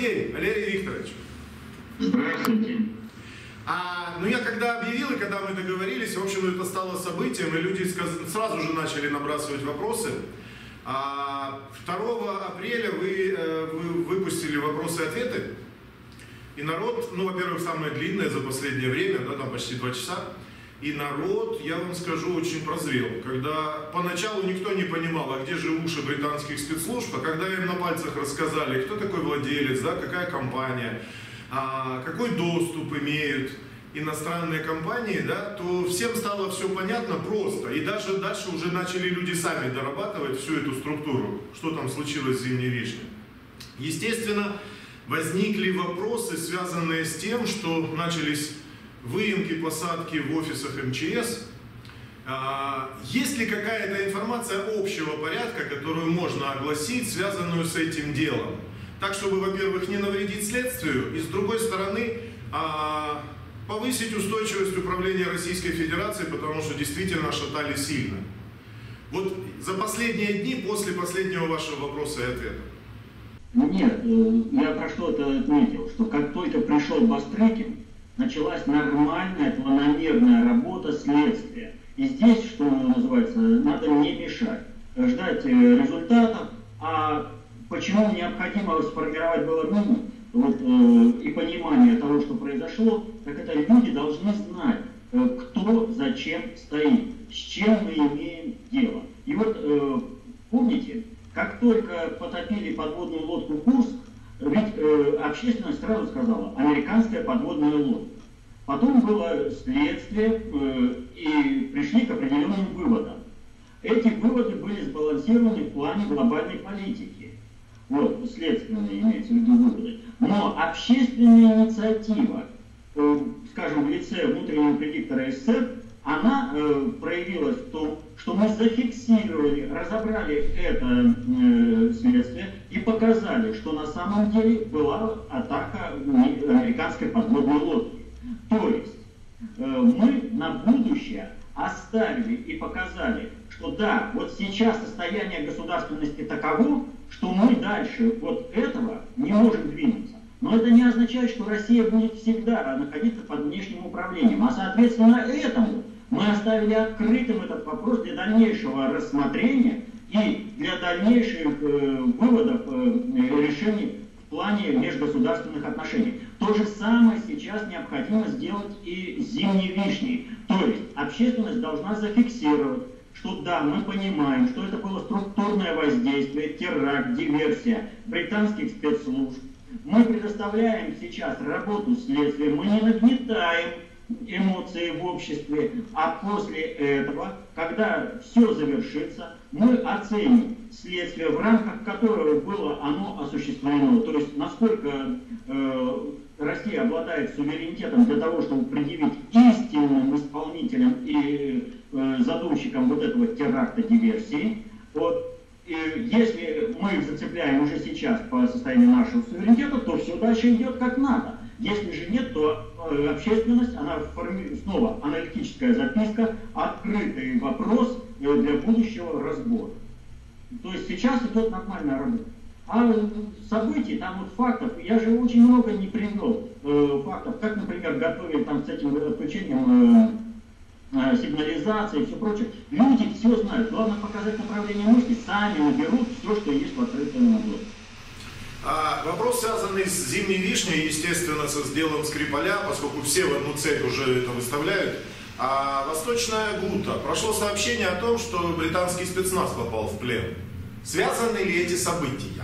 день, Валерий Викторович. Здравствуйте. А, ну я когда объявил и когда мы договорились, в общем, это стало событием, и люди сразу же начали набрасывать вопросы. А 2 апреля вы, э, вы выпустили вопросы и ответы. И народ, ну, во-первых, самое длинное за последнее время, да, там почти два часа. И народ, я вам скажу, очень прозрел. Когда поначалу никто не понимал, а где же уши британских спецслужб, а когда им на пальцах рассказали, кто такой владелец, да, какая компания, а, какой доступ имеют иностранные компании, да, то всем стало все понятно просто. И даже дальше уже начали люди сами дорабатывать всю эту структуру, что там случилось с зимней вишней. Естественно, возникли вопросы, связанные с тем, что начались выемки, посадки в офисах МЧС. А, есть ли какая-то информация общего порядка, которую можно огласить, связанную с этим делом? Так, чтобы, во-первых, не навредить следствию, и с другой стороны, а, повысить устойчивость управления Российской Федерацией, потому что действительно шатали сильно. Вот за последние дни, после последнего вашего вопроса и ответа. Нет, э, я про что это отметил, что как только пришел Бастрыкин, началась нормальная, планомерная работа следствия. И здесь, что называется, надо не мешать, ждать э, результатов, а почему необходимо сформировать было минимум, вот, э, и понимание того, что произошло, так это люди должны знать, э, кто зачем стоит, с чем мы имеем дело. И вот э, помните, как только потопили подводную лодку Курск, ведь э, общественность сразу сказала, американская подводная лодка. Потом было следствие, э, и пришли к определенным выводам. Эти выводы были сбалансированы в плане глобальной политики. Вот, следственные имеется в виду выводы. Но общественная инициатива, э, скажем, в лице внутреннего предиктора СССР, она э, проявилась в том, что мы зафиксировали, разобрали это э, следствие и показали, что на самом деле была атака американской подводной лодки. То есть э, мы на будущее оставили и показали, что да, вот сейчас состояние государственности таково, что мы дальше вот этого не можем двинуться. Но это не означает, что Россия будет всегда находиться под внешним управлением. А соответственно этому мы оставили открытым этот вопрос для дальнейшего рассмотрения и для дальнейших э, выводов, э, решений в плане межгосударственных отношений. То же самое сейчас необходимо сделать и зимней вишней. То есть общественность должна зафиксировать, что да, мы понимаем, что это было структурное воздействие, теракт, диверсия британских спецслужб. Мы предоставляем сейчас работу следствия, мы не нагнетаем эмоции в обществе, а после этого, когда все завершится, мы оценим следствие, в рамках которого было оно осуществлено. То есть, насколько э, Россия обладает суверенитетом для того, чтобы предъявить истинным исполнителям и э, задумщикам вот этого теракта диверсии. Вот, и если мы их зацепляем уже сейчас по состоянию нашего суверенитета, то все дальше идет как надо. Если же нет, то общественность, она форми... снова аналитическая записка, открытый вопрос э, для будущего разбора. То есть сейчас идет нормальная работа. А событий, там вот фактов, я же очень много не привел э, фактов, как, например, готовили там с этим отключением э, э, сигнализации и все прочее. Люди все знают. Главное показать направление мысли, сами наберут все, что есть в открытом доступе. А, вопрос, связанный с зимней вишней, естественно, со сделом Скрипаля, поскольку все в одну цель уже это выставляют. А Восточная Гута. Прошло сообщение о том, что британский спецназ попал в плен. Связаны ли эти события?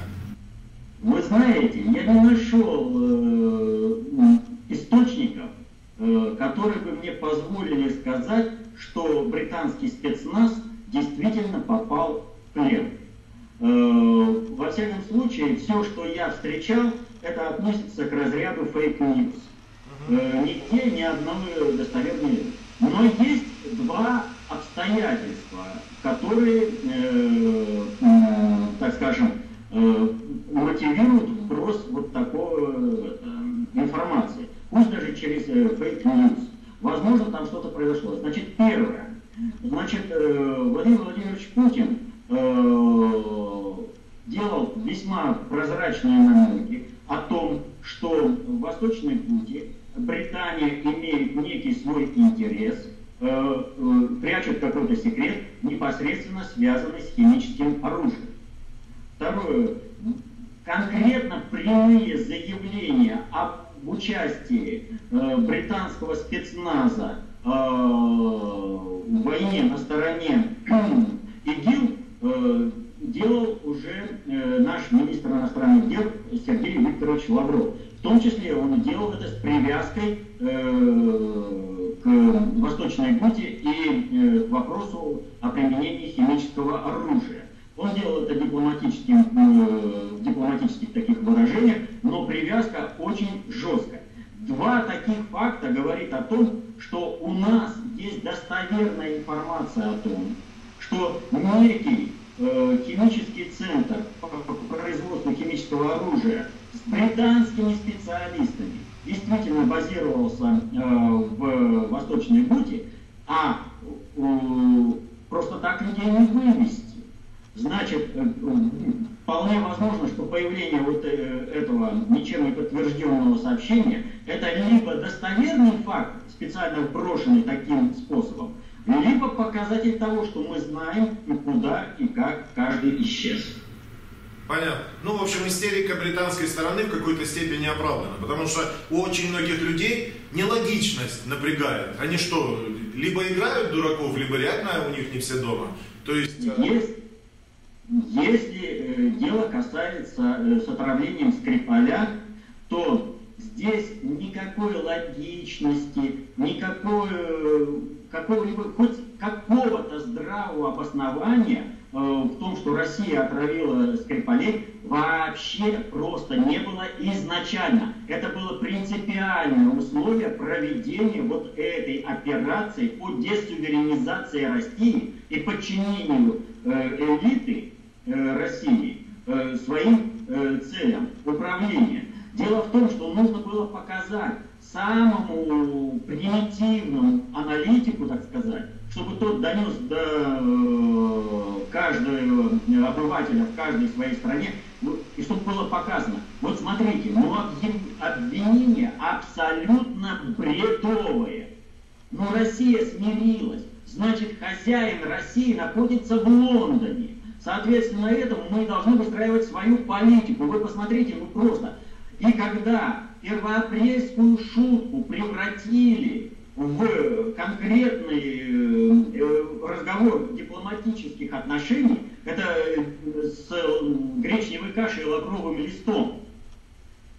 Вы знаете, я не нашел э, источников, э, которые бы мне позволили сказать, что британский спецназ действительно попал в плен. Э, во всяком случае, все, что я встречал, это относится к разряду fake news. Э, нигде ни одной достоверной. Но есть два обстоятельства, которые, э, так скажем, мотивируют вброс вот такой информации. Пусть даже через fake news. Возможно, там что-то произошло. Значит, первое. Значит, Владимир Владимирович Путин весьма прозрачные намеки о том, что в Восточной Гуте Британия имеет некий свой интерес, э, э, прячет какой-то секрет, непосредственно связанный с химическим оружием. Второе. Конкретно прямые заявления об участии э, британского спецназа э, в войне на стороне ИГИЛ э, делал уже э, наш министр иностранных дел Сергей Викторович Лавров. В том числе он делал это с привязкой э, к Восточной Гуте и э, к вопросу о применении химического оружия. Он делал это дипломатическим, в дипломатических таких выражениях, но привязка очень жесткая. Два таких факта говорит о том, что у нас есть достоверная информация о том, что некий химический центр по производству химического оружия с британскими специалистами действительно базировался э, в Восточной Гуте, а э, просто так людей не вывести. Значит, э, вполне возможно, что появление вот э, этого ничем не подтвержденного сообщения это либо достоверный факт, специально брошенный таким способом, либо показатель того, что мы знаем и куда и как каждый исчез. Понятно. Ну, в общем, истерика британской стороны в какой-то степени оправдана, потому что у очень многих людей нелогичность напрягает. Они что, либо играют дураков, либо реально у них не все дома. То есть... Э, есть если э, дело касается э, с отравлением Скрипаля, то здесь никакой логичности, никакой э, какого-либо, хоть какого-то здравого обоснования э, в том, что Россия отравила Скрипалей, вообще просто не было изначально. Это было принципиальное условие проведения вот этой операции по десуверенизации России и подчинению э, элиты э, России э, своим э, целям управления. Дело в том, что нужно было показать самому примитивному аналитику, так сказать, чтобы тот донес до э, каждого обывателя в каждой своей стране, ну, и чтобы было показано. Вот смотрите, ну обвинение абсолютно бредовое. Но Россия смирилась. Значит, хозяин России находится в Лондоне. Соответственно, этому мы должны выстраивать свою политику. Вы посмотрите, ну просто. И когда первоапрельскую шутку превратили в конкретный э, разговор дипломатических отношений, это э, с гречневой кашей и лавровым листом.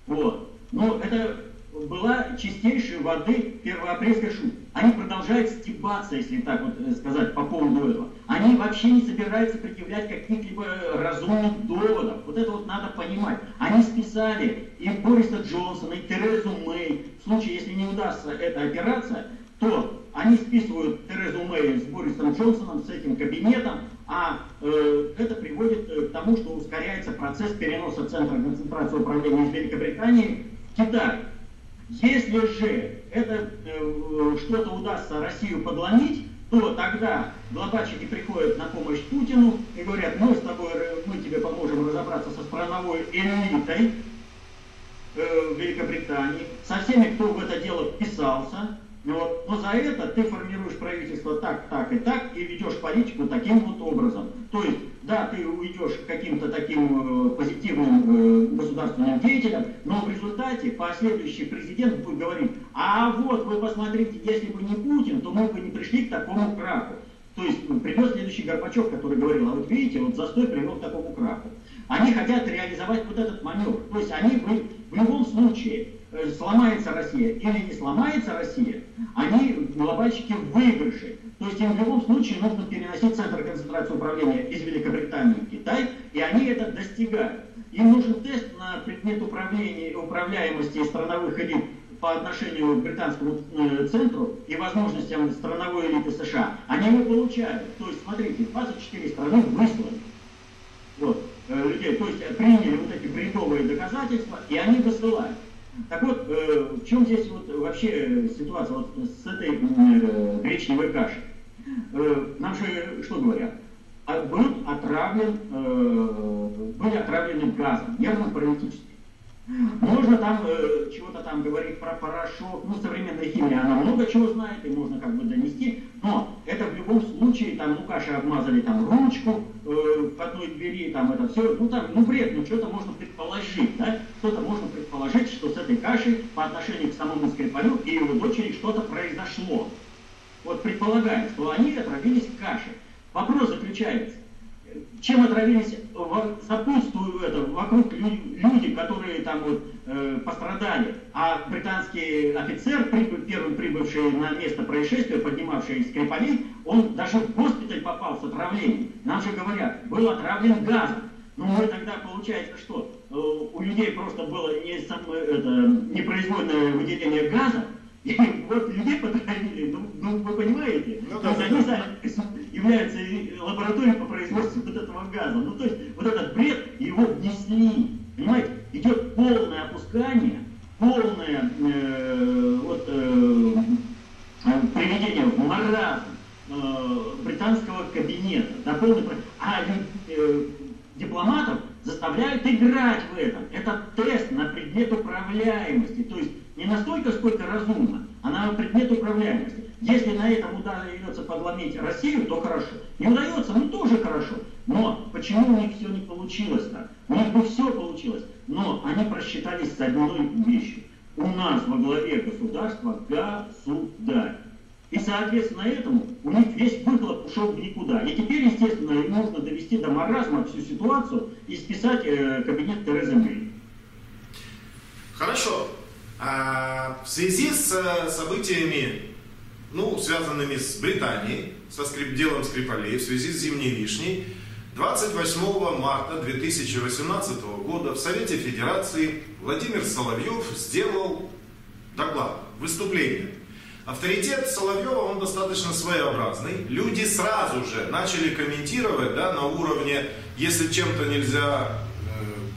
Вот. Но это была чистейшей воды первоапрельская шутка. Они продолжают стебаться, если так вот э, сказать, по поводу этого. Они вообще не собираются предъявлять каких-либо разумных доводов. Вот это вот надо понимать. Они списали и Бориса Джонсона, и Терезу Мэй. В случае, если не удастся эта операция, то они списывают Терезу Мэй с Борисом Джонсоном, с этим кабинетом, а э, это приводит э, к тому, что ускоряется процесс переноса Центра концентрации управления из Великобритании в Китай. Если же это э, что-то удастся Россию подломить, то тогда глобальщики приходят на помощь Путину и говорят, мы с тобой, мы тебе поможем разобраться со страновой элитой э, Великобритании, со всеми, кто в это дело вписался, вот. Но за это ты формируешь правительство так, так и так, и ведешь политику таким вот образом. То есть, да, ты уйдешь каким-то таким э, позитивным э, государственным деятелем, но в результате последующий президент будет говорить, а вот вы посмотрите, если бы не Путин, то мы бы не пришли к такому краху. То есть придет следующий Горбачев, который говорил, а вот видите, вот застой привел к такому краху. Они хотят реализовать вот этот маневр. То есть они в, в любом случае сломается Россия или не сломается Россия, они, глобальщики, в выигрыше. То есть им в любом случае нужно переносить центр концентрации управления из Великобритании в Китай, и они это достигают. Им нужен тест на предмет управления, управляемости страновых элит по отношению к британскому э, центру и возможностям страновой элиты США. Они его получают. То есть, смотрите, 24 страны выслали вот, э, людей. То есть приняли вот эти бредовые доказательства, и они высылают. Так вот, э, в чем здесь вот вообще ситуация вот с этой э, гречневой кашей? Э, нам же что говорят? А был отравлен, э, были отравлены газом, нервно-паралитическим. Можно там э, чего-то там говорить про порошок, ну, современная химия, она много чего знает, и можно как бы донести, но это в любом случае, там, ну, кашей обмазали там ручку э, в одной двери, там, это все, ну, там, ну, бред, ну, что-то можно предположить, да, что-то можно предположить, что с этой кашей по отношению к самому Скрипалю и его дочери что-то произошло. Вот предполагаем, что они отравились кашей. Вопрос заключается, чем отравились сопутствуют это, вокруг люди, которые там вот э, пострадали, а британский офицер, прибыв, первым прибывший на место происшествия, поднимавший Скрипалей, он даже в госпиталь попал с отравлением. Нам же говорят, был отравлен газом. Ну, мы тогда получается, что э, у людей просто было не, сам, это, непроизвольное выделение газа, вот людей потравили, ну, ну вы понимаете? Ну, да, то есть они сами являются лабораторией по производству вот этого газа. Ну то есть вот этот бред, его внесли. Понимаете? Идет полное опускание, полное э, вот, э, приведение в маразм э, британского кабинета. До полной... А э, дипломатов заставляют играть в этом. Это тест на предмет управляемости. То есть не настолько, сколько разумно, а на предмет управляемости. Если на этом удается подломить Россию, то хорошо. Не удается, ну тоже хорошо. Но почему у них все не получилось так? У них бы все получилось, но они просчитались с одной вещью. У нас во главе государства государь. И, соответственно, этому у них весь выхлоп ушел в никуда. И теперь, естественно, им нужно довести до маразма всю ситуацию и списать э, кабинет Терезы Мэй. Хорошо. А в связи с э, событиями, ну, связанными с Британией, со скрип, делом Скрипалей, в связи с зимней вишней, 28 марта 2018 года в Совете Федерации Владимир Соловьев сделал доклад, выступление. Авторитет Соловьева, он достаточно своеобразный. Люди сразу же начали комментировать да, на уровне, если чем-то нельзя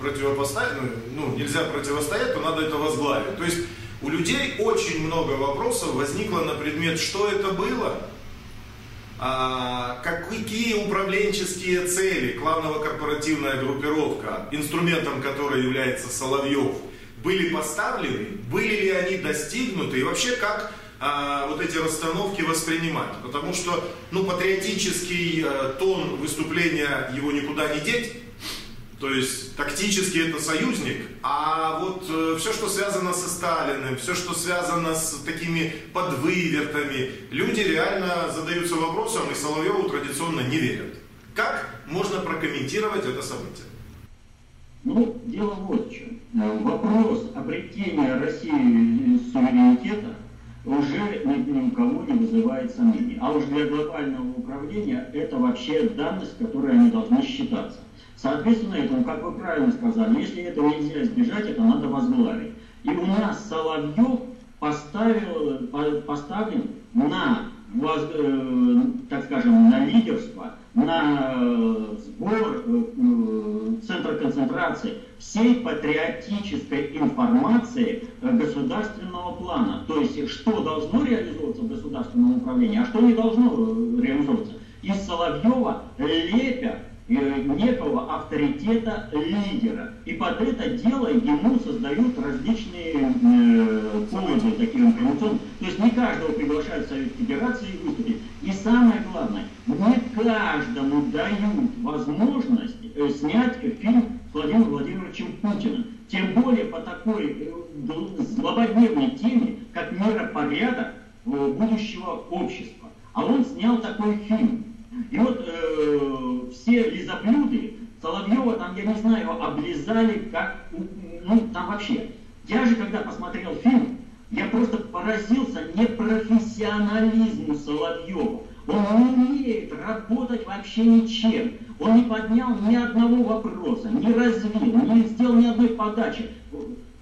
противопоставить, ну, ну, нельзя противостоять, то надо это возглавить. То есть у людей очень много вопросов возникло на предмет, что это было, а, какие управленческие цели, кланово-корпоративная группировка, инструментом которой является Соловьев, были поставлены, были ли они достигнуты и вообще как а, вот эти расстановки воспринимать. Потому что ну, патриотический а, тон выступления его никуда не деть, то есть тактически это союзник, а вот э, все, что связано со Сталиным, все, что связано с такими подвывертами, люди реально задаются вопросом и Соловьеву традиционно не верят. Как можно прокомментировать это событие? Ну, дело вот в чем. Вопрос обретения России суверенитета уже ни, кого не вызывает сомнений. А уж для глобального управления это вообще данность, которой они должны считаться. Соответственно, этому, как вы правильно сказали, если этого нельзя избежать, это надо возглавить. И у нас Соловьев поставил, поставлен на, э, так скажем, на лидерство, на э, сбор э, центра концентрации всей патриотической информации государственного плана. То есть, что должно реализовываться в государственном управлении, а что не должно реализовываться. Из Соловьева лепят некого авторитета лидера. И под это дело ему создают различные э, поводы такие информационные. То есть не каждого приглашают в Совет Федерации выступить. И самое главное, не каждому дают возможность э, снять фильм с Владимиром Владимировичем Путиным. Тем более по такой э, злободневной теме, как миропорядок э, будущего общества. А он снял такой фильм. И вот э, все лизоблюды Соловьева там, я не знаю, облизали как, ну там вообще. Я же, когда посмотрел фильм, я просто поразился непрофессионализму Соловьева. Он не умеет работать вообще ничем. Он не поднял ни одного вопроса, не развил, не сделал ни одной подачи.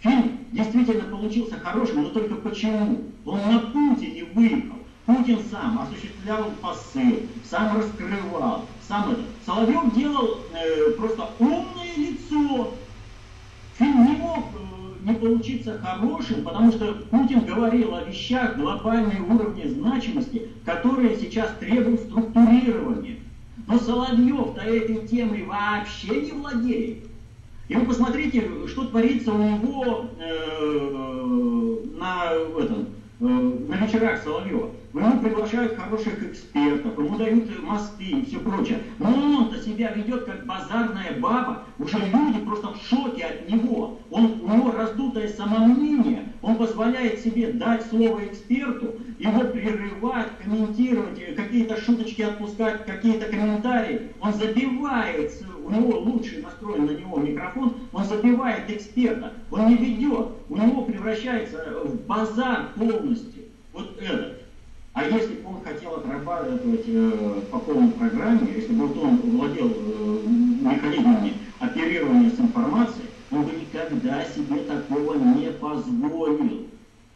Фильм действительно получился хорошим, но только почему? Он на Путине выехал. Путин сам осуществлял посыл, сам раскрывал, сам это. Соловьев делал э, просто умное лицо. Фильм не мог э, не получиться хорошим, потому что Путин говорил о вещах глобальной уровня значимости, которые сейчас требуют структурирования. Но Соловьев-то этой темой вообще не владеет. И вы посмотрите, что творится у него э, на, этом, на вечерах Соловьева. Ему приглашают хороших экспертов, ему дают мосты и все прочее. Но он-то себя ведет как базарная баба. Уже люди просто в шоке от него. Он, у него раздутое самомнение. Он позволяет себе дать слово эксперту, его прерывать, комментировать, какие-то шуточки отпускать, какие-то комментарии. Он забивает, у него лучший настроен на него микрофон, он забивает эксперта. Он не ведет, у него превращается в базар полностью. Вот это. А если бы он хотел отрабатывать э, по полной программе, если бы он владел э, механизмами оперирования с информацией, он бы никогда себе такого не позволил.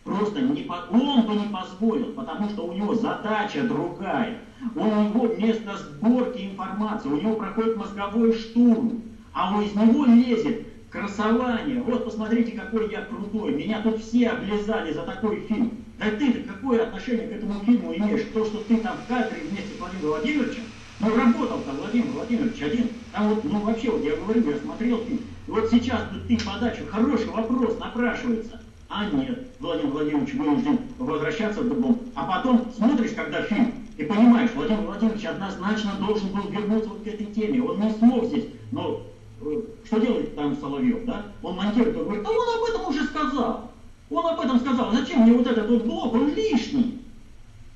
Просто не по... он бы не позволил, потому что у него задача другая. Он, у него вместо сборки информации, у него проходит мозговой штурм, а он из него лезет красование. Вот посмотрите, какой я крутой. Меня тут все облизали за такой фильм. Да ты какое отношение к этому фильму имеешь? То, что ты там в кадре вместе с Владимиром Владимировичем, ну работал там Владимир Владимирович один, там вот, ну вообще, вот я говорю, я смотрел фильм, вот сейчас ты подачу, хороший вопрос напрашивается, а нет, Владимир Владимирович вынужден возвращаться в дом, а потом смотришь, когда фильм, и понимаешь, Владимир Владимирович однозначно должен был вернуться вот к этой теме, он не смог здесь, но э, что делает там Соловьев, да? Он монтирует, он говорит, да он об этом уже сказал. Он об этом сказал, зачем мне вот этот вот блок, он лишний.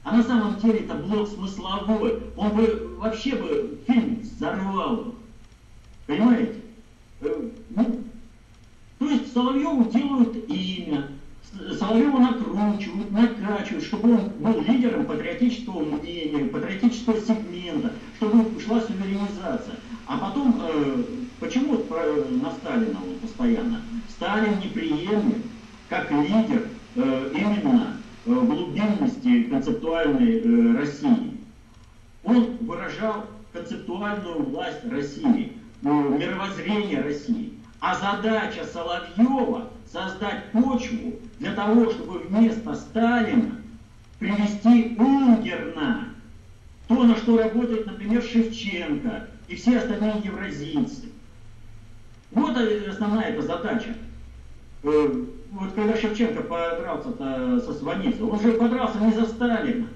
А на самом деле это блок смысловой. Он бы вообще бы фильм взорвал. Понимаете? Э, ну, то есть Соловьеву делают имя, Соловьева накручивают, накачивают, чтобы он был лидером патриотического мнения, патриотического сегмента, чтобы шла суверенизация. А потом, э, почему на Сталина он постоянно? Сталин неприемлем как лидер э, именно э, глубинности концептуальной э, России. Он выражал концептуальную власть России, э, мировоззрение России. А задача Соловьева создать почву для того, чтобы вместо Сталина привести Унгерна, то, на что работает, например, Шевченко и все остальные евразийцы. Вот основная эта задача. Э, вот когда Шевченко подрался со Сванидзе, он же подрался не за Сталина.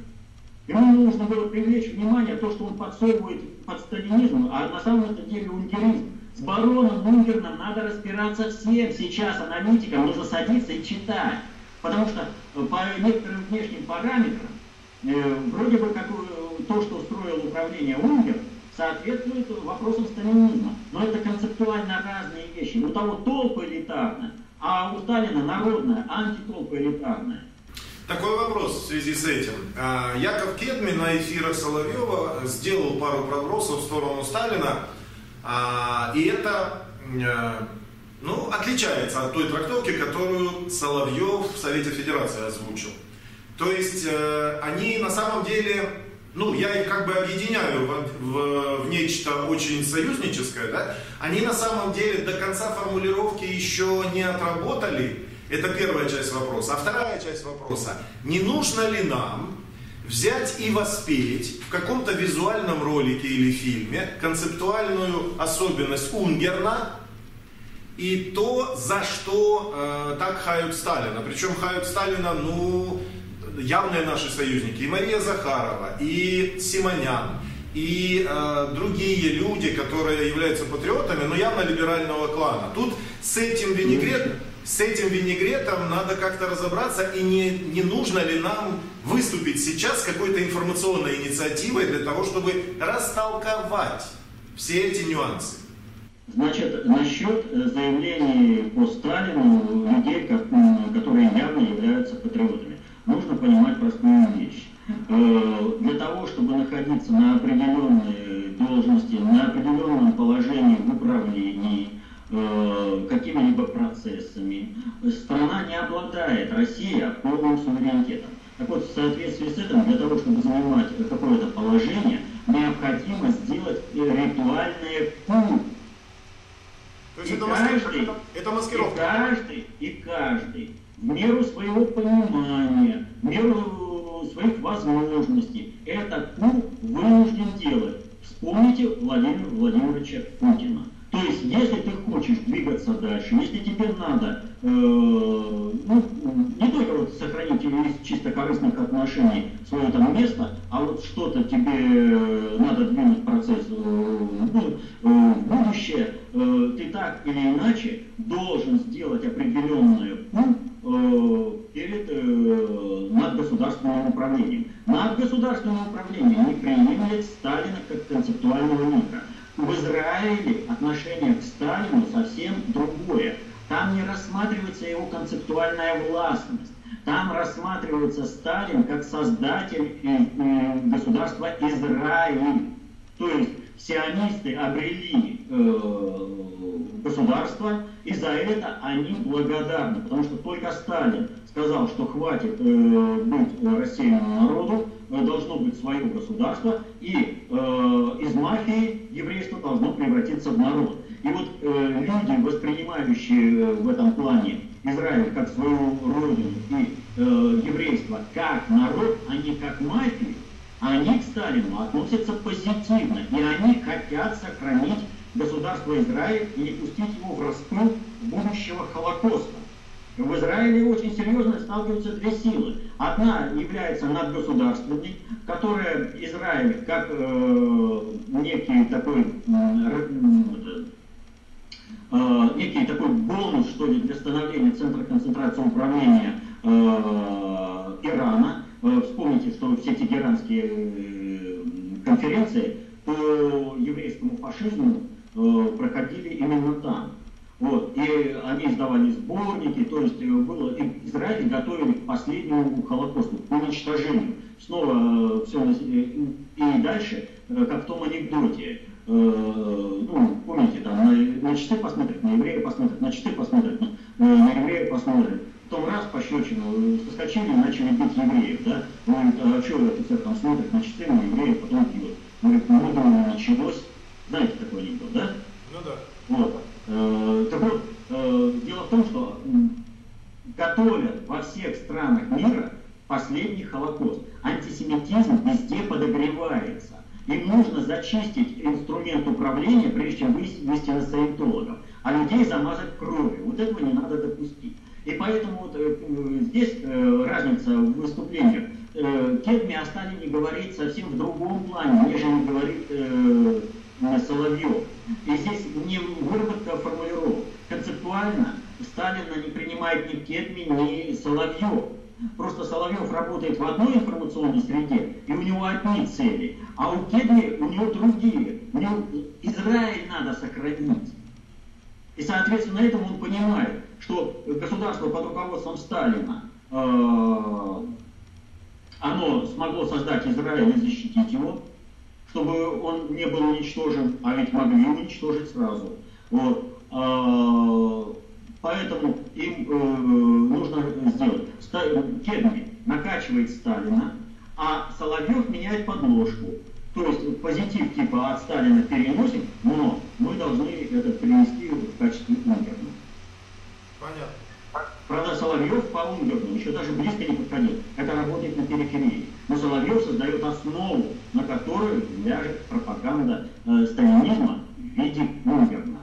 Ему нужно было привлечь внимание то, что он подсовывает под сталинизм, а на самом деле унгеризм. С бароном Мунгерном надо разбираться всем сейчас, аналитикам, нужно садиться и читать. Потому что по некоторым внешним параметрам, э, вроде бы как э, то, что устроил управление Унгер, соответствует вопросам сталинизма. Но это концептуально разные вещи. У того толпа элитарная, а у Сталина народная, антитолпа элитарная. Такой вопрос в связи с этим. А, Яков Кедми на эфирах Соловьева сделал пару пробросов в сторону Сталина, а, и это э, ну, отличается от той трактовки, которую Соловьев в Совете Федерации озвучил. То есть э, они на самом деле ну, я их как бы объединяю в, в, в нечто очень союзническое, да, они на самом деле до конца формулировки еще не отработали. Это первая часть вопроса. А вторая часть вопроса, не нужно ли нам взять и воспеть в каком-то визуальном ролике или фильме концептуальную особенность Унгерна и то, за что э, так хают Сталина. Причем хают Сталина, ну, явные наши союзники, и Мария Захарова, и Симонян, и э, другие люди, которые являются патриотами, но явно либерального клана. Тут с этим винегретом, с этим винегретом надо как-то разобраться, и не, не нужно ли нам выступить сейчас какой-то информационной инициативой для того, чтобы растолковать все эти нюансы. Значит, насчет заявлений по Сталину людей, которые явно являются патриотами нужно понимать простую вещь. Э, для того, чтобы находиться на определенной должности, на определенном положении в управлении, э, какими-либо процессами, страна не обладает, Россия, полным суверенитетом. Так вот, в соответствии с этим, для того, чтобы занимать какое-то положение, необходимо сделать ритуальные путь. То есть и это, каждый, это маскировка? И каждый, и каждый в меру своего понимания, в меру своих возможностей этот путь вынужден делать. Вспомните Владимира Владимировича Путина. То есть, если ты хочешь двигаться дальше, если тебе надо э, ну, не только вот сохранить из чисто корыстных отношений свое там место, а вот что-то тебе надо двинуть процесс э, ну, э, в будущее, э, ты так или иначе должен сделать определенную пункт э, перед э, над государственным управлением. Над государственным управлением не принимает Сталина как концептуального лидера в Израиле отношение к Сталину совсем другое. Там не рассматривается его концептуальная властность. Там рассматривается Сталин как создатель государства Израиль. То есть сионисты обрели э, государство, и за это они благодарны, потому что только Сталин сказал, что хватит э, быть рассеянному народу, э, должно быть свое государство, и э, из мафии еврейство должно превратиться в народ. И вот э, люди, воспринимающие э, в этом плане Израиль как свою родину и э, еврейство как народ, а не как мафию, они к Сталину относятся позитивно, и они хотят сохранить государство Израиль и не пустить его в распыл будущего Холокоста. В Израиле очень серьезно сталкиваются две силы. Одна является надгосударственной, которая Израиль как э, некий такой э, э, некий такой бонус, что ли, для становления центра концентрации управления э, Ирана. Вспомните, что все тегеранские э, конференции по еврейскому фашизму э, проходили именно там. Вот, и они издавали сборники, то есть э, было, и Израиль готовили к последнему Холокосту, к уничтожению. Снова все, и дальше, как в том анекдоте, ну, помните, там, на, на часы посмотрят, на еврея посмотрят, на часы посмотрят, на, на еврея посмотрят. Потом раз пощечину, соскочили и начали бить евреев, да? Говорит, а что офицер там смотрит на часы, на еврея, потом бьет. Говорит, ну, думаю, началось. Знаете такой анекдот, да? Ну да. Вот. Э, так вот, э, дело в том, что готовят во всех странах мира последний Холокост. Антисемитизм везде подогревается. Им нужно зачистить инструмент управления, прежде чем вывести на саентологов, а людей замазать кровью. Вот этого не надо допустить. И поэтому вот, э, здесь э, разница в выступлениях. Э, Кедми о Сталине говорит совсем в другом плане, нежели говорит э, Соловьев. И здесь не выработка формулировок. Концептуально Сталина не принимает ни Кедми, ни Соловьев. Просто Соловьев работает в одной информационной среде, и у него одни цели, а у Кедми у него другие. У него Израиль надо сохранить. И, соответственно, этому он понимает, что государство под руководством Сталина, э, оно смогло создать Израиль и защитить его, чтобы он не был уничтожен, а ведь могли уничтожить сразу. Вот. А, поэтому им э, нужно сделать. Кедми накачивает Сталина, а Соловьев меняет подложку. То есть позитив типа от Сталина переносим, но мы должны это принести в качестве Унгерна. Понятно. Правда, Соловьев по Унгерну еще даже близко не подходил. Это работает на периферии. Но Соловьев создает основу, на которую ляжет пропаганда э, сталинизма в виде Унгерна.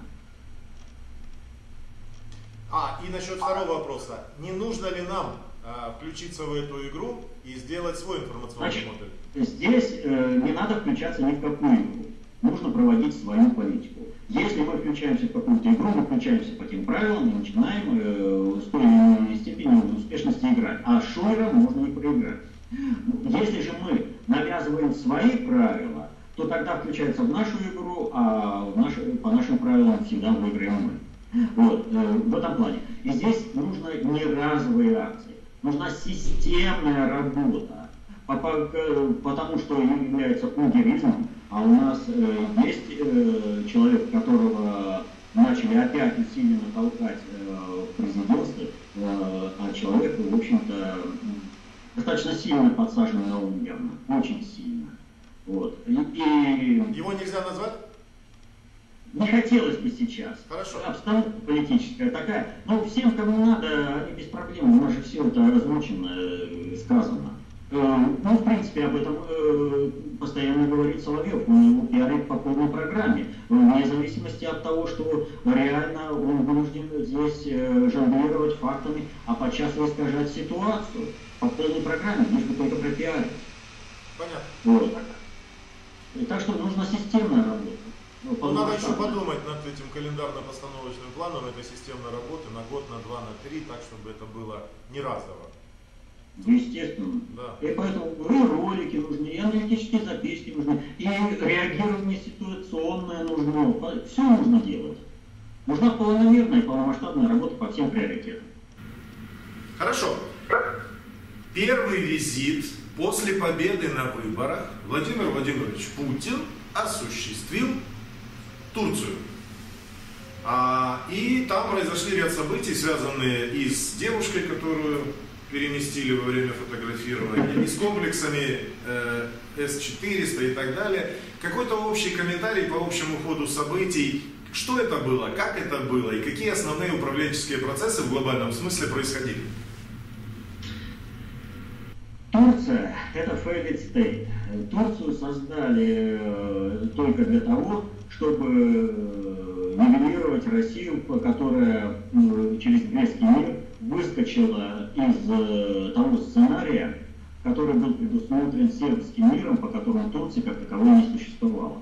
А, и насчет второго вопроса. Не нужно ли нам э, включиться в эту игру и сделать свой информационный Значит, модуль? Здесь э, не надо включаться ни в какую игру. Нужно проводить свою политику. Если мы включаемся в какую-то игру, мы включаемся по тем правилам и начинаем э, с той или иной степени успешности играть. А шойером можно не проиграть. Если же мы навязываем свои правила, то тогда включается в нашу игру, а в наши, по нашим правилам всегда выиграем мы. Вот, э, в этом плане. И здесь нужно не разовые акции, нужна системная работа, потому что является угеризмом, а у нас э, есть э, человек, которого начали опять усиленно толкать э, в президентство, э, а человек, в общем-то, достаточно сильно подсажен на ум явно, очень сильно. Вот. И, и... Его нельзя назвать? Не хотелось бы сейчас. Хорошо. Обстановка политическая такая. Но всем, кому надо, они без проблем. У нас же все это размочено, э, сказано. Э, ну, в принципе, об этом э, постоянно говорит Соловьев. Он его пиарит по полной программе, вне зависимости от того, что реально он вынужден здесь э, жонглировать фактами, а подчас искажать ситуацию по полной программе, бы только пропиарить. Понятно. Вот. И так что нужна системная работа. Ну, надо еще подумать над этим календарно-постановочным планом этой системной работы на год, на два, на три, так, чтобы это было не разово. Естественно. Да. И поэтому и ролики нужны, и аналитические записки нужны, и реагирование ситуационное нужно. Все нужно делать. Нужна полномерная и полномасштабная работа по всем приоритетам. Хорошо. Первый визит после победы на выборах Владимир Владимирович Путин осуществил Турцию. А, и там произошли ряд событий, связанные и с девушкой, которую переместили во время фотографирования, и с комплексами э, С-400 и так далее. Какой-то общий комментарий по общему ходу событий. Что это было, как это было и какие основные управленческие процессы в глобальном смысле происходили? Турция – это failed state. Турцию создали э, только для того, чтобы э, нивелировать Россию, которая э, через Брестский мир выскочила из э, того сценария, который был предусмотрен сербским миром, по которому Турции как таковой не существовало.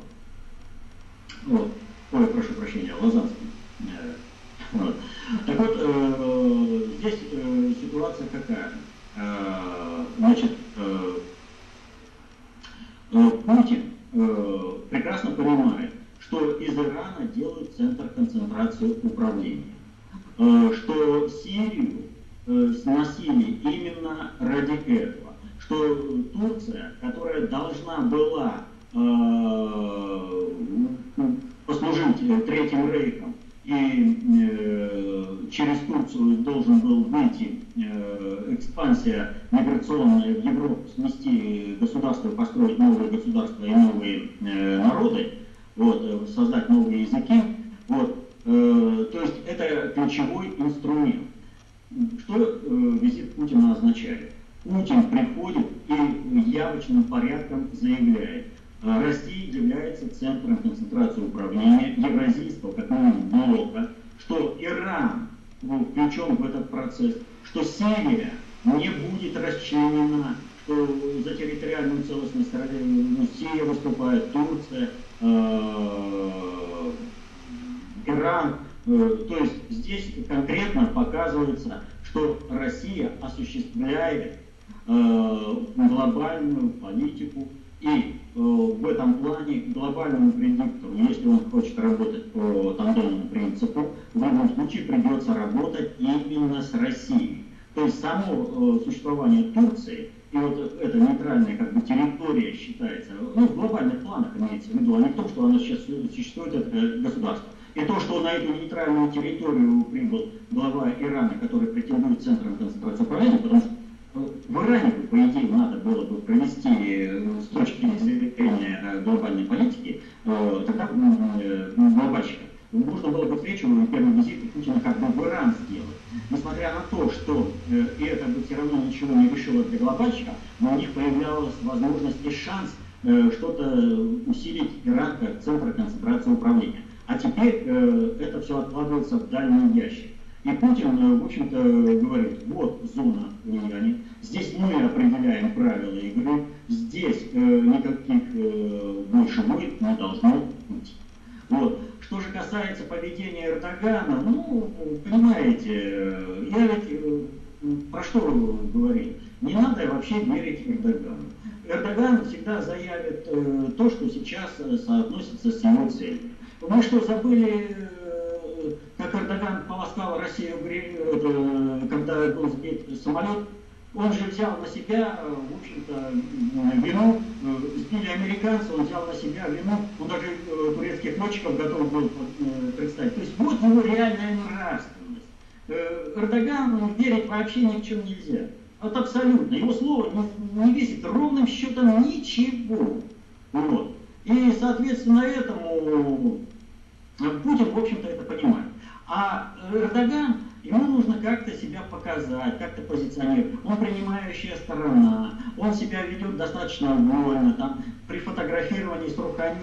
Вот. Ой, прошу прощения, Лозанским. Э, вот. Так вот, э, здесь э, ситуация какая? Э, значит, э, Путин прекрасно понимает, что из Ирана делают центр концентрации управления. Э, что Сирию э, сносили именно ради этого, что Турция, которая должна была э, послужить Третьим Рейхом и через Турцию должен был выйти экспансия миграционная в Европу, снести государство, построить новые государства и новые народы, вот, создать новые языки, вот, Э, то есть это ключевой инструмент. Что э, визит Путина означает? Путин приходит и явочным порядком заявляет, «Э, Россия является центром концентрации управления Евразийского, как минимум, блока, что Иран включен в этот процесс, что Сирия не будет расчленена, что за территориальную целостность Россия выступает, Турция, Иран. Э, то есть здесь конкретно показывается, что Россия осуществляет э, глобальную политику и э, в этом плане глобальному предиктору, если он хочет работать по тандемному принципу, в любом случае придется работать именно с Россией. То есть само существование Турции и вот эта нейтральная как бы территория считается, ну, в глобальных планах имеется в виду, а не в том, что она сейчас существует, это государство. И то, что на эту нейтральную территорию прибыл глава Ирана, который претендует центром концентрации управления, потому что э, в Иране, по идее, надо было бы провести э, с точки зрения э, глобальной политики, тогда глобальщика, нужно было бы встречу первый визит Путина как бы в Иран сделать. Несмотря на то, что это бы все равно ничего не решило для глобальщика, но у них появлялась возможность и шанс что-то усилить Иран как центр концентрации управления. А теперь э, это все откладывается в дальний ящик. И Путин, э, в общем-то, говорит, вот зона влияния, здесь мы определяем правила игры, здесь э, никаких э, больше войн не должно быть. Вот. Что же касается поведения Эрдогана, ну, понимаете, э, я ведь э, про что говорил? Не надо вообще верить Эрдогану. Эрдоган всегда заявит э, то, что сейчас соотносится с его целью. Мы что, забыли, э, как Эрдоган полоскал Россию, когда был сбит самолет? Он же взял на себя, э, в общем-то, вину, э, сбили американцы, он взял на себя вину, он даже турецких летчиков готов был представить. То есть вот его реальная нравственность. Эрдоган верить вообще ни в чем нельзя. Вот абсолютно. Его слово не, не весит ровным счетом ничего. Вот. И, соответственно, этому Путин, в общем-то, это понимает. А Эрдоган Ему нужно как-то себя показать, как-то позиционировать. Он принимающая сторона, он себя ведет достаточно вольно, там, при фотографировании с Рухани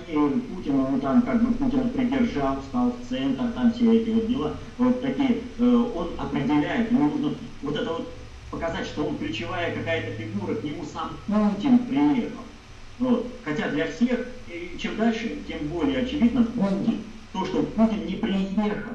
Путина, ну там как бы Путина придержал, стал в центр, там все эти вот дела, вот такие, э, он определяет, ему нужно вот это вот показать, что он ключевая какая-то фигура, к нему сам Путин приехал. Вот. Хотя для всех, чем дальше, тем более очевидно Путин. То, что Путин не приехал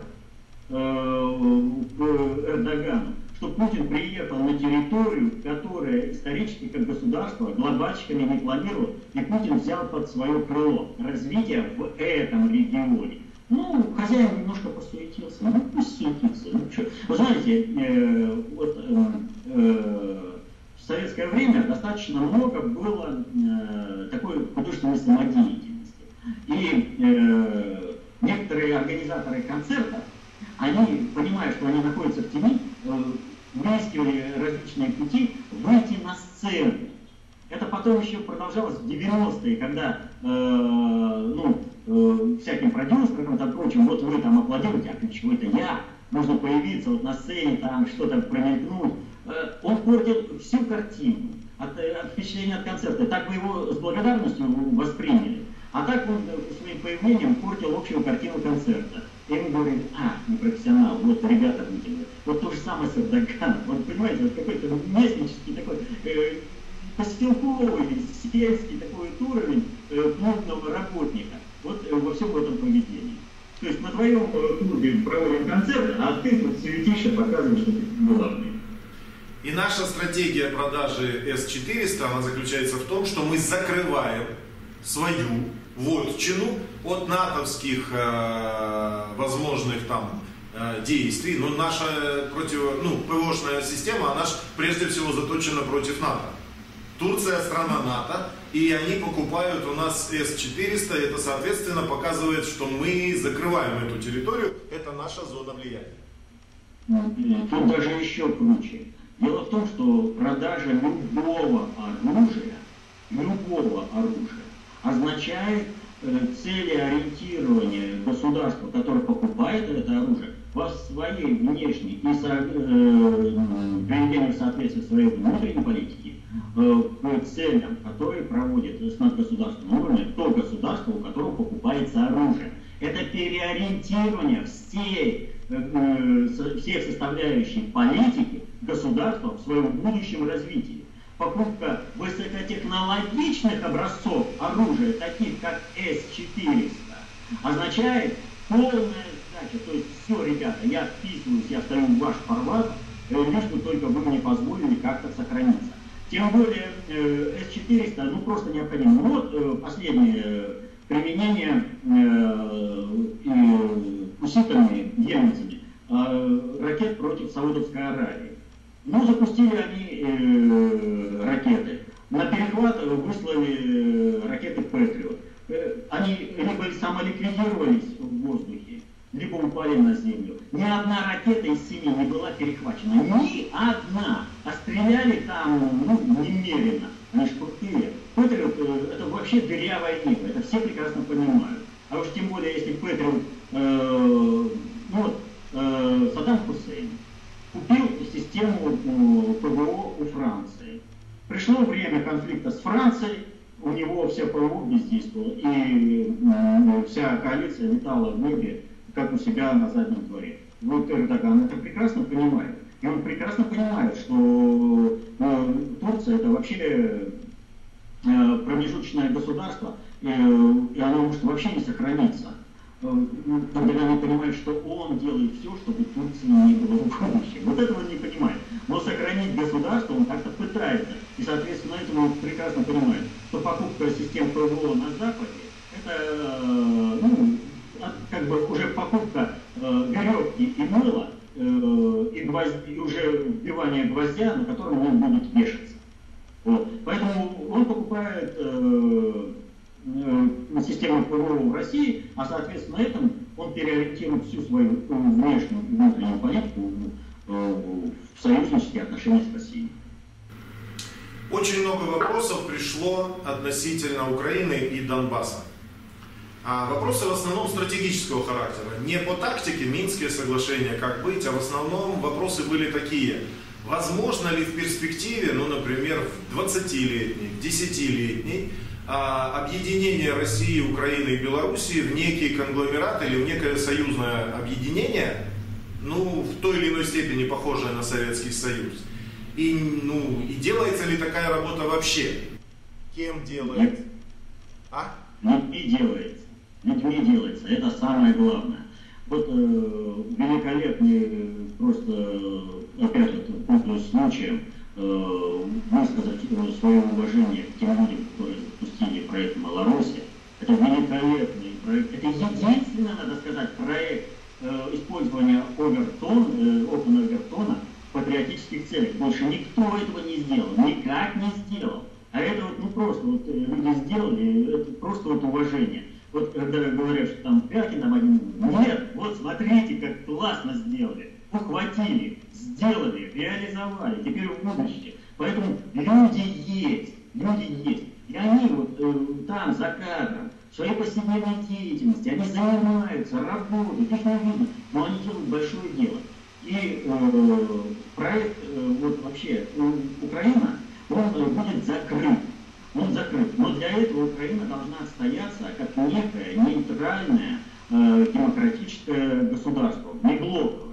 э, к Эрдогану, что Путин приехал на территорию, которая исторически как государство глобальщиками не планировал, и Путин взял под свое крыло развитие в этом регионе. Ну, хозяин немножко посуетился, ну пусть суетится. Ну, что. Вы знаете, э, вот э, э, в советское время достаточно много было э, такой художественной самодеятельности. И э, некоторые организаторы концертов, они, понимая, что они находятся в тени, э, выискивали различные пути выйти на сцену. Это потом еще продолжалось в 90-е, когда э, ну, э, всяким продюсерам и прочим, вот вы там аплодируете, а ключевой это я, можно появиться вот на сцене, там что-то промелькнуть. Э, он портил всю картину от, э, от впечатления от концерта. Так бы его с благодарностью восприняли. А так он э, своим появлением портил общую картину концерта. И ему говорит, а, непрофессионал, вот ребята выделили. Вот то же самое с Эрдоганом. Вот понимаете, вот какой-то местнический такой, э, постелковый, сельский такой вот уровень э, клубного работника. Вот э, во всем этом поведении. То есть на твоем клубе проводим концерт, а ты тут светишь и показываешь, что ты главный. И наша стратегия продажи S400, она заключается в том, что мы закрываем свою вотчину от натовских э, возможных там э, действий. Но наша против, ну, ПВОшная система, она же прежде всего заточена против НАТО. Турция страна НАТО, и они покупают у нас С-400, это соответственно показывает, что мы закрываем эту территорию, это наша зона влияния. Тут даже еще круче. Дело в том, что продажа любого оружия, любого оружия, означает э, целеориентирование государства, которое покупает это оружие, во своей внешней и со, э, приведению в соответствие своей внутренней политики э, к целям, которые проводит с надгосударственным уровнем то государство, у которого покупается оружие. Это переориентирование всей, э, э всех составляющих политики государства в своем будущем развитии покупка высокотехнологичных образцов оружия, таких как С-400, означает полная сдача. То есть все, ребята, я вписываюсь, я стою в ваш формат, лишь бы только вы мне позволили как-то сохраниться. Тем более э, С-400, ну просто необходимо. Ну, вот э, последнее э, применение э, э, уситами немцами э, ракет против Саудовской Аравии. Ну, запустили они э, ракеты. На перехват выслали э, ракеты Патриот. Э, они либо самоликвидировались в воздухе, либо упали на землю. Ни одна ракета из семи не была перехвачена. Ни одна. А стреляли там, ну, немерено. Они ж крутые. Патриот э, это вообще дырявое небо. Это все прекрасно понимают. А уж тем более, если Патриот, э, ну э, Саддам Хусейн, купил систему ПВО у Франции. Пришло время конфликта с Францией, у него вся ПВО бездействовала, и вся коалиция летала в небе, как у себя на заднем дворе. Вот Эрдоган это прекрасно понимает. И он прекрасно понимает, что э, Турция это вообще э, промежуточное государство, э, и оно может вообще не сохраниться когда они понимают, что он делает все, чтобы Турции не было в будущем. Вот этого он не понимает. Но сохранить государство он как-то пытается. И, соответственно, этому он прекрасно понимает, что покупка систем ПВО на Западе, это, э, ну, как бы уже покупка э, и мыла, э, и, гвозди, и уже вбивание гвоздя, на котором он будет вешаться. Вот. Поэтому он покупает э, на систему ПВО в России, а соответственно этому он переориентирует всю свою внешнюю и внутреннюю политику в союзнические отношения с Россией. Очень много вопросов пришло относительно Украины и Донбасса. А вопросы в основном стратегического характера. Не по тактике, Минские соглашения, как быть, а в основном вопросы были такие. Возможно ли в перспективе, ну, например, в 20-летней, в 10-летней, а, объединение России, Украины и Белоруссии в некий конгломерат или в некое союзное объединение, ну, в той или иной степени похожее на Советский Союз. И, ну, и делается ли такая работа вообще? Кем делается? А? Людьми делается. Людьми делается. Это самое главное. Вот э, великолепный э, просто, э, опять же, пользуясь случаем, высказать э, свое уважение к тем людям, которые запустили проект Малороссия. Это великолепный проект. Это единственный, надо сказать, проект э, использования овертон, э, open овертона в патриотических целях. Больше никто этого не сделал, никак не сделал. А это вот ну просто вот э, люди сделали, это просто вот уважение. Вот когда говорят, что там Пятин там один, нет, вот смотрите, как классно сделали, ухватили, сделали, реализовали, теперь в будущее. Поэтому люди есть, люди есть. И они вот э, там, за кадром, в своей повседневной деятельности, они занимаются, работают, их не видно, но они делают большое дело. И э, проект, э, вот вообще, Украина, он э, будет закрыт. Он закрыт. Но для этого Украина должна отстояться как некое нейтральное э, демократическое государство, не блоковое.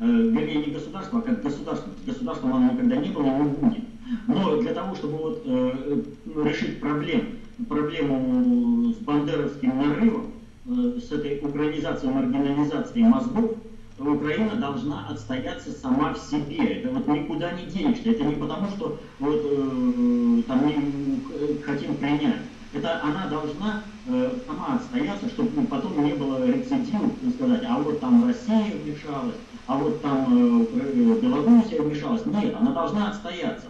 Э, вернее, не государство, а как государство. Государством оно никогда не было и не будет. Но для того, чтобы вот, э, решить проблем, проблему с бандеровским нарывом, э, с этой украинизацией, маргинализацией мозгов, Украина должна отстояться сама в себе. Это вот никуда не денешься. Это не потому, что вот, э, там не хотим принять. Это она должна э, сама отстояться, чтобы потом не было рецидивов, сказать, а вот там Россия вмешалась, а вот там э, Белоруссия вмешалась. Нет, она должна отстояться.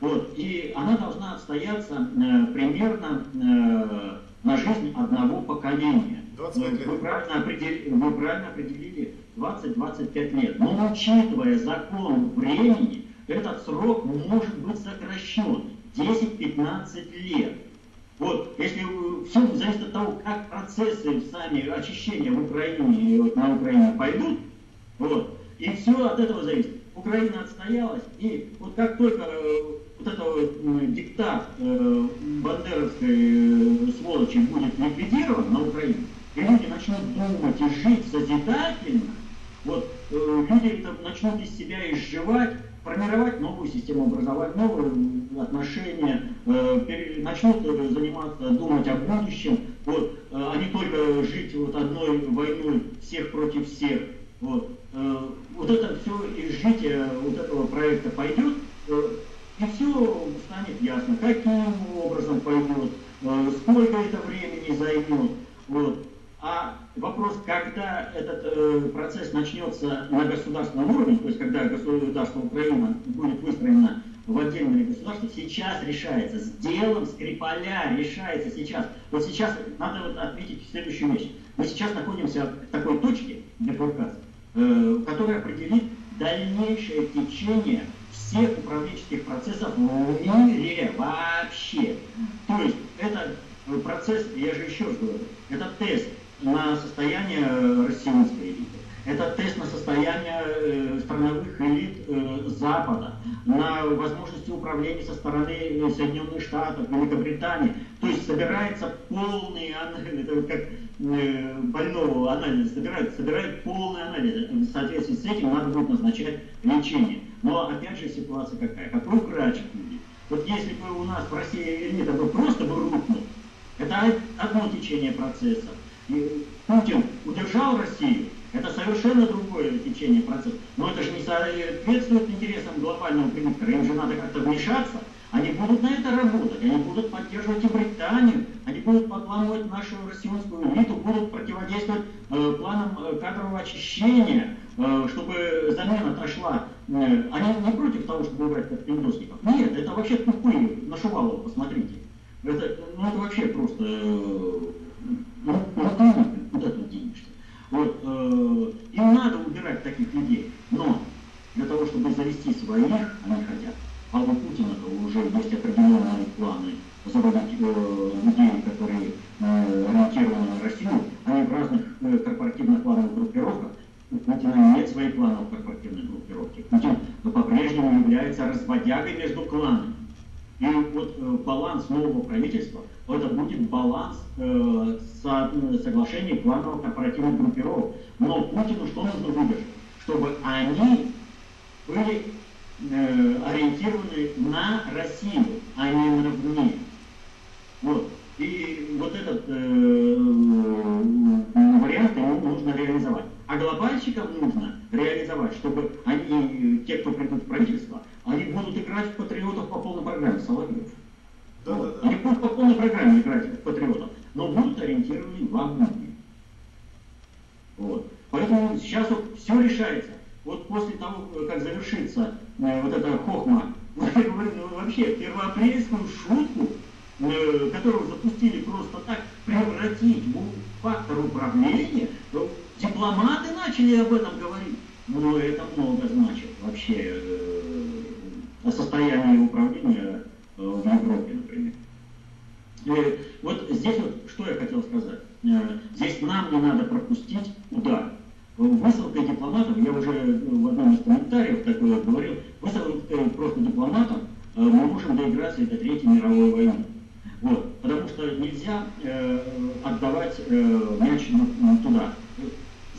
Вот, и она должна отстояться э, примерно э, на жизнь одного поколения. 25 лет. Вы правильно определили, вы правильно определили 20-25 лет. Но учитывая закон времени, этот срок может быть сокращен 10-15 лет. Вот, если все зависит от того, как процессы сами очищения в Украине, вот, на Украине пойдут, вот, и все от этого зависит. Украина отстоялась, и вот как только э, вот это вот диктат э, бандеровской э, сволочи будет ликвидирован на Украине, и люди начнут думать и жить созидательно, вот люди это начнут из себя изживать, формировать новую систему образования, новые отношения, э, начнут заниматься, думать о будущем, вот, а не только жить вот одной войной всех против всех. Вот, вот это все изжитие вот этого проекта пойдет, э, и все станет ясно, каким образом пойдет, э, сколько это времени займет. Вот. А вопрос, когда этот э, процесс начнется на государственном уровне, то есть когда государство Украина будет выстроено в отдельное государство, сейчас решается. С делом Скрипаля решается сейчас. Вот сейчас надо вот отметить следующую вещь. Мы сейчас находимся в такой точке, Кавказ, э, которая определит дальнейшее течение всех управленческих процессов в мире вообще. То есть это процесс, я же еще раз говорю, это тест на состояние э, российской элиты. Это тест на состояние э, страновых элит э, Запада, на возможности управления со стороны Соединенных Штатов, Великобритании. То есть собирается полный анализ, это как больного анализа собирает, собирает полный анализ. В соответствии с этим надо будет назначать лечение. Но опять же ситуация какая? Какой врач будет? Вот если бы у нас в России элита бы просто бы рухнул, это одно течение процесса. Путин удержал Россию, это совершенно другое течение процесса. Но это же не соответствует интересам глобального предиктора. Им же надо как-то вмешаться. Они будут на это работать, они будут поддерживать и Британию, они будут подламывать нашу российскую элиту, будут противодействовать э, планам э, кадрового очищения, э, чтобы замена отошла. Э, они не против того, чтобы убрать пиндосников. Нет, это вообще тупые, на Шувалова посмотрите. Это, ну, это вообще просто... Э, ну, ну, куда тут денешься? Вот, э, им надо убирать таких людей, но для того, чтобы завести своих, они хотят. А у Путина уже есть определенные планы заводить э, людей, которые ориентированы на Россию, они в разных корпоративных плановых группировках, у Путина нет своей плановой корпоративной группировки. Путин по-прежнему является разводягой между кланами. И вот э, баланс нового правительства, это будет баланс э, со, соглашений плановых корпоративных группировок. Но Путину что нужно выдержать? Чтобы они были э, ориентированы на Россию, а не на вне. Вот. И вот этот э, вариант ему нужно реализовать. А глобальщикам нужно реализовать, чтобы они, те, кто придут в правительство, они будут играть в патриотов по полной программе, Соловьев. Да, вот. да, да. Они будут по полной программе играть в патриотов, но будут ориентированы во многие. Вот. Поэтому сейчас вот все решается. Вот после того, как завершится э, вот эта хохма, вообще первоапрельскую шутку, э, которую запустили просто так, превратить в фактор управления, Дипломаты начали об этом говорить. Но это много значит вообще э, о состоянии управления э, в Европе, например. И э, вот здесь вот что я хотел сказать. Э, здесь нам не надо пропустить удар. Высылка дипломатов, я уже в одном из комментариев такое говорил, высылка просто дипломатов э, мы можем доиграться до Третьей мировой войны. Вот, потому что нельзя э, отдавать э, мяч туда.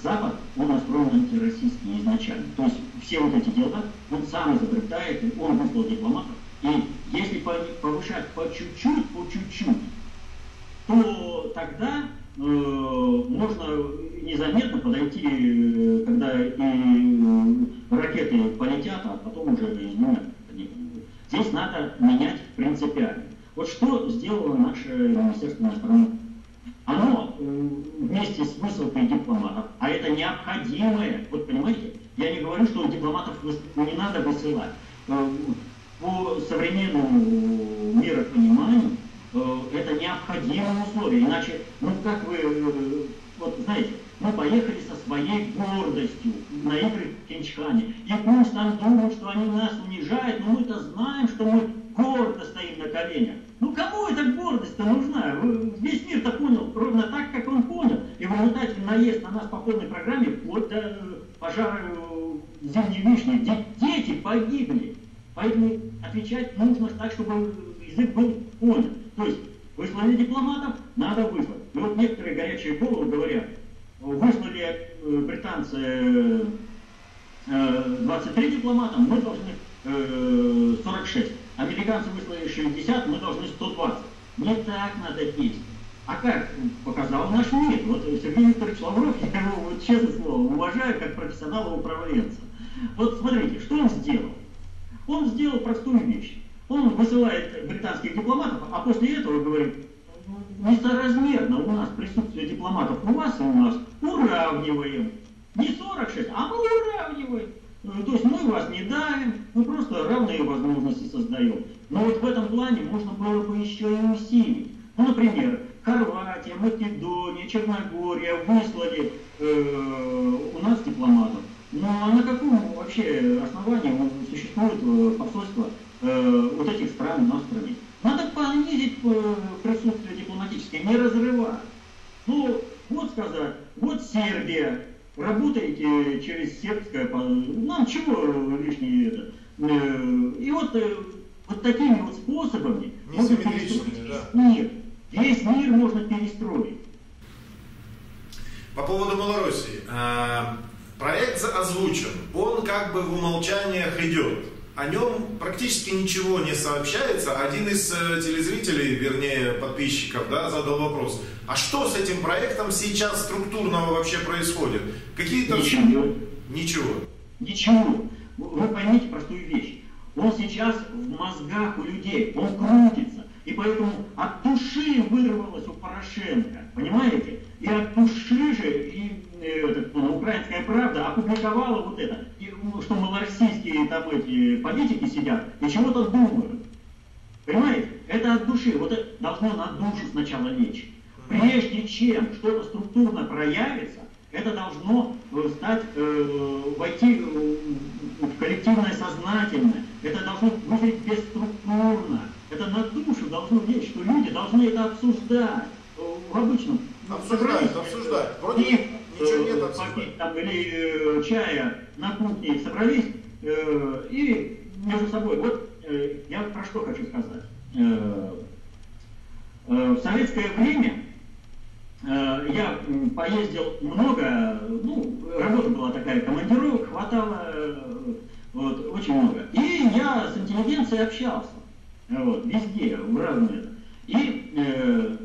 Запад, он настроен антироссийский изначально. То есть все вот эти дела он сам изобретает, он выслал дипломатов. И если повышать по чуть-чуть, по чуть-чуть, то тогда э, можно незаметно подойти, э, когда и э, ракеты полетят, а потом уже изменят. Здесь надо менять принципиально. Вот что сделало наше Министерство иностранных оно э, вместе с высылкой дипломатов, а это необходимое, вот понимаете, я не говорю, что дипломатов не надо высылать. Э, по современному миропониманию э, это необходимое условие, иначе, ну как вы, вот знаете, мы поехали со своей гордостью на игры в Кинчхане, и пусть там думают, что они нас унижают, но мы-то знаем, что мы гордо стоим на коленях. Ну кому эта гордость-то нужна? Весь мир-то понял ровно так, как он понял. И в результате наезд на нас по полной программе вплоть до э, пожара э, зимней вишни. Дети погибли. Поэтому отвечать нужно так, чтобы язык был понят. То есть выслали дипломатов, надо выслать. И вот некоторые горячие головы говорят, выслали э, британцы 23 дипломата, мы должны 46. Американцы выслали 60, мы должны 120. Не так надо петь. А как показал наш мир? Вот Сергей Викторович Лавров, я его, вот, честное слово, уважаю как профессионала-управленца. Вот смотрите, что он сделал? Он сделал простую вещь. Он высылает британских дипломатов, а после этого говорит, несоразмерно у нас присутствие дипломатов у вас и у нас, уравниваем. Не 46, а мы уравниваем. Ну, то есть мы вас не давим, мы просто равные возможности создаем. Но вот в этом плане можно было бы еще и усилить. Ну, например, Хорватия, Македония, Черногория выслали э, у нас дипломатов. Ну а на каком вообще основании существует э, посольство э, вот этих стран в стране? Надо понизить э, присутствие дипломатическое, не разрывать. Ну, вот сказать, вот Сербия, работаете через сербское, нам чего лишнее это. Э, и вот, э, вот такими вот способами можно перестроить да. мир. Весь мир можно перестроить. По поводу Беларуси. Э, проект озвучен, он как бы в умолчаниях идет о нем практически ничего не сообщается. Один из э, телезрителей, вернее подписчиков, да, задал вопрос, а что с этим проектом сейчас структурного вообще происходит? Какие-то... Ничего. Ничего. Ничего. Вы поймите простую вещь. Он сейчас в мозгах у людей, он крутится. И поэтому от души вырвалось у Порошенко, понимаете? И от души же и э, этот, ну, украинская правда опубликовала вот это, что малороссийские там эти политики сидят и чего-то думают. Понимаете? Это от души. Вот это должно на душу сначала лечь. Прежде чем что-то структурно проявится, это должно э, стать, э, войти в коллективное сознательное. Это должно выглядеть бесструктурно. Это на душу должно лечь, что люди должны это обсуждать в обычном Обсуждают, обсуждают. Вроде и, ничего нет обсуждать. Там, или э, чая на кухне собрались э, и между собой. Вот э, я про что хочу сказать. Э, э, в советское время э, я поездил много, ну, работа была такая, командировок хватало э, вот, очень много. И я с интеллигенцией общался. Вот, везде, в разные. И э,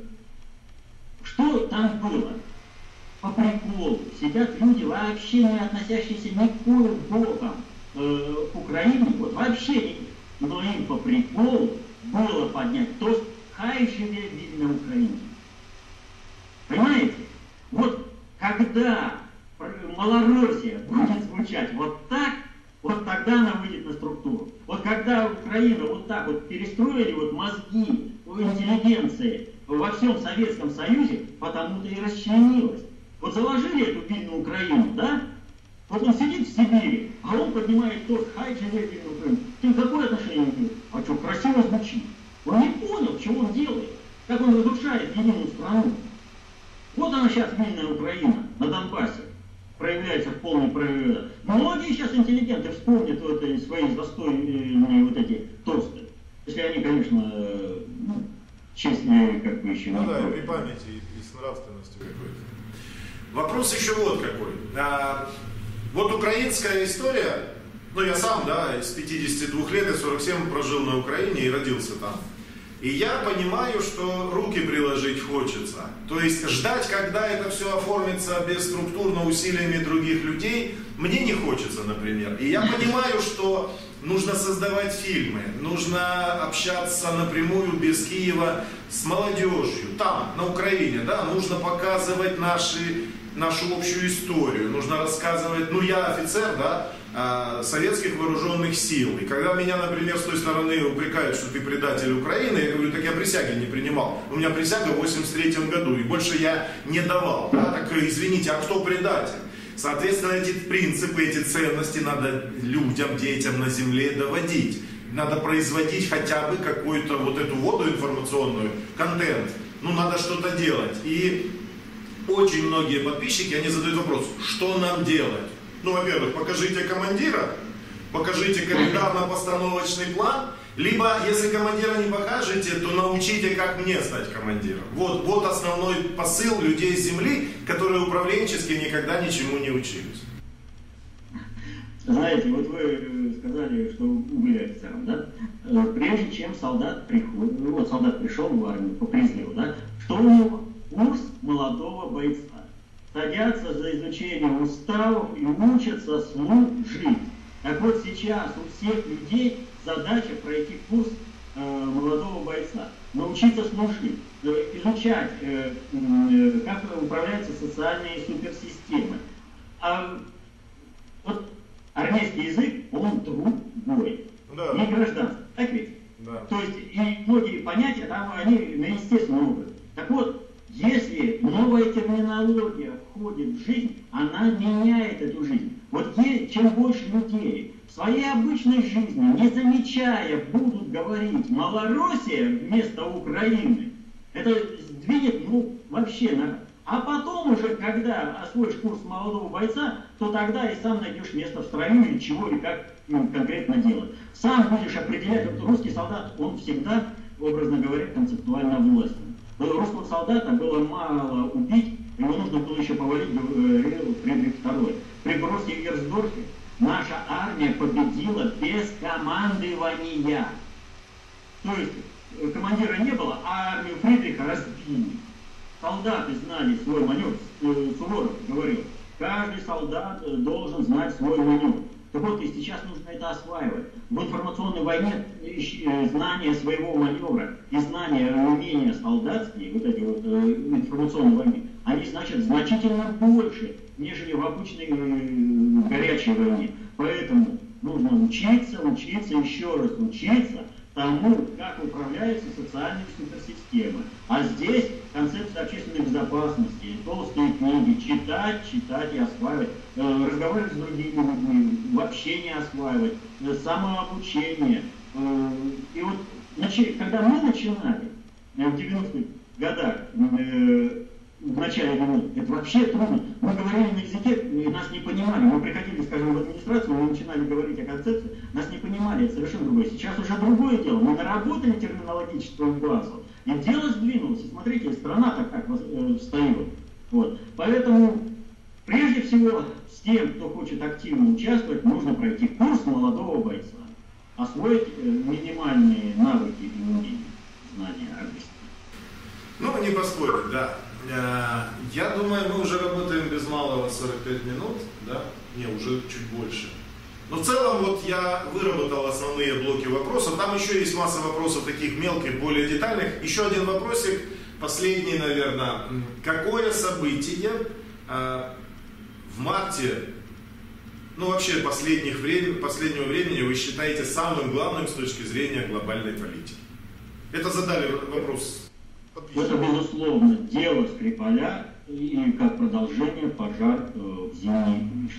что там было? По приколу. Сидят люди, вообще не относящиеся никаким боком э, к Украине, вот вообще не. Но им по приколу было поднять тост «Хай живе вільна Украина». Понимаете? Вот когда Малороссия будет звучать вот так, вот тогда она выйдет на структуру. Вот когда Украина вот так вот перестроили вот мозги интеллигенции во всем Советском Союзе, потому-то и расчленилась. Вот заложили эту вильную Украину, да? Вот он сидит в Сибири, а он поднимает торт, хай вильную Украину. Ты какое отношение имеешь? А что, красиво звучит. Он не понял, что он делает, как он разрушает единую страну. Вот она сейчас вильная Украина на Донбассе проявляется в полной прояве. Многие сейчас интеллигенты вспомнят вот эти свои застойные вот эти тосты. Если они, конечно, ну, честные, как бы еще ну, не да, и при памяти, и, и с нравственностью какой-то. Вопрос еще вот какой. А, вот украинская история, ну я сам, да, из 52 лет, и 47 прожил на Украине и родился там. И я понимаю, что руки приложить хочется. То есть ждать, когда это все оформится бесструктурно усилиями других людей, мне не хочется, например. И я понимаю, что нужно создавать фильмы, нужно общаться напрямую без Киева с молодежью, там, на Украине, да, нужно показывать наши, нашу общую историю, нужно рассказывать, ну я офицер, да, а, советских вооруженных сил. И когда меня, например, с той стороны упрекают, что ты предатель Украины, я говорю, так я присяги не принимал. У меня присяга в 83 году, и больше я не давал. Да? Так извините, а кто предатель? Соответственно, эти принципы, эти ценности надо людям, детям на земле доводить. Надо производить хотя бы какую-то вот эту воду информационную, контент. Ну, надо что-то делать. И очень многие подписчики, они задают вопрос, что нам делать? Ну, во-первых, покажите командира, покажите календарно-постановочный план, либо, если командира не покажете, то научите, как мне стать командиром. Вот, вот основной посыл людей с земли, которые управленчески никогда ничему не учились. Знаете, вот вы э, сказали, что были офицером, да? Э, прежде чем солдат приходит, ну вот солдат пришел в армию по призыву, да? Что у него? Курс молодого бойца садятся за изучение уставов и учатся служить. Так вот сейчас у всех людей задача пройти курс э, молодого бойца, научиться служить, э, изучать, э, э, как управляются социальные суперсистемы. А вот армейский язык, он другой, да. не гражданский, так ведь? Да. То есть и многие понятия там, они на естественном уровне. Так вот, если новая терминология входит в жизнь, она меняет эту жизнь. Вот чем больше людей в своей обычной жизни, не замечая, будут говорить «Малороссия» вместо Украины, это сдвинет, ну, вообще на... А потом уже, когда освоишь курс молодого бойца, то тогда и сам найдешь место в строю или чего, и как ну, конкретно делать. Сам будешь определять, вот русский солдат, он всегда, образно говоря, концептуально властен. Русского солдата было мало убить, его нужно было еще повалить, говорил Фридрих II. При Броске Герсдорфе наша армия победила без командования. То есть э, командира не было, а армию Фридриха разбили. Солдаты знали свой маневр, э, Суворов говорил, каждый солдат э, должен знать свой маневр. Вот, и сейчас нужно это осваивать. В информационной войне э, знание своего маневра и знание, умения солдатские, вот эти вот э, информационные войны, они значат значительно больше, нежели в обычной э, горячей войне. Поэтому нужно учиться, учиться, еще раз учиться – тому, как управляются социальные суперсистемы. А здесь концепция общественной безопасности, толстые книги, читать, читать и осваивать, э, разговаривать с другими людьми, в общении осваивать, э, самообучение. Э, и вот когда мы начинали э, в 90-х годах, э, в начале 90-х, это вообще трудно. Мы говорили на языке, и нас не понимали. Мы приходили, скажем, в администрацию, мы начинали говорить о концепции, нас не понимали, это совершенно другое. Сейчас уже другое дело. Мы наработали терминологическую базу, и дело сдвинулось. Смотрите, страна так как э, встает. Вот. Поэтому, прежде всего, с тем, кто хочет активно участвовать, нужно пройти курс молодого бойца освоить э, минимальные навыки и умения, знания английского. Ну, не поспорить, да. Э, я думаю, мы уже работаем без малого 45 минут, да? Не, уже чуть больше. Но в целом вот я выработал основные блоки вопросов. Там еще есть масса вопросов таких мелких, более детальных. Еще один вопросик, последний, наверное. Какое событие э, в марте ну вообще последних времени, последнего времени вы считаете самым главным с точки зрения глобальной политики? Это задали вопрос. Это, безусловно, дело Скрипаля и как продолжение пожар э, в Зимней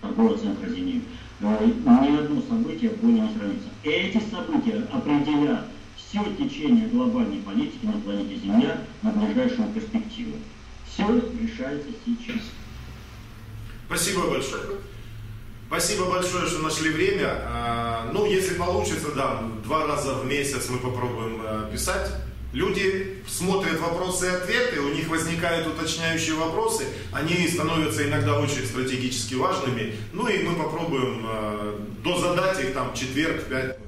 торгового центра. Э, ни одно событие более не сравнится. Эти события определят все течение глобальной политики на планете Земля на ближайшую перспективу. Все решается сейчас. Спасибо большое. Спасибо большое, что нашли время. А, ну, если получится, да, два раза в месяц мы попробуем а, писать. Люди смотрят вопросы и ответы, у них возникают уточняющие вопросы, они становятся иногда очень стратегически важными. Ну и мы попробуем э, дозадать их там в четверг, в пятницу.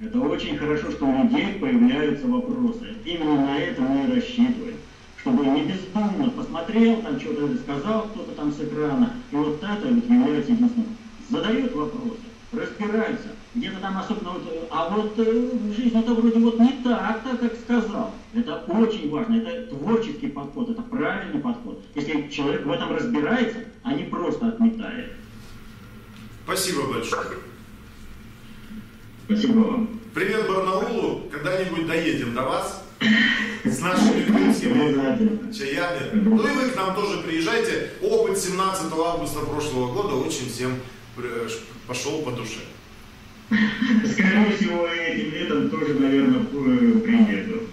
Это очень хорошо, что у людей появляются вопросы. Именно на это мы и рассчитываем чтобы не бездумно посмотрел, там что-то сказал кто-то там с экрана, и вот это является единственным. Задает вопросы, разбирается, где-то там особенно вот, а вот э, в жизни это вроде вот не так, так как сказал. Это очень важно, это творческий подход, это правильный подход. Если человек в этом разбирается, а не просто отметает. Спасибо большое. Спасибо вам. Привет Барнаулу, когда-нибудь доедем до вас с нашими друзьями, чаями. Ну и вы к нам тоже приезжайте. Опыт 17 августа прошлого года очень всем пошел по душе. Скорее всего, этим летом тоже, наверное, приеду.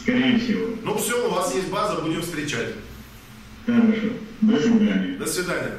Скорее всего. Ну все, у вас есть база, будем встречать. Хорошо. До свидания. До свидания.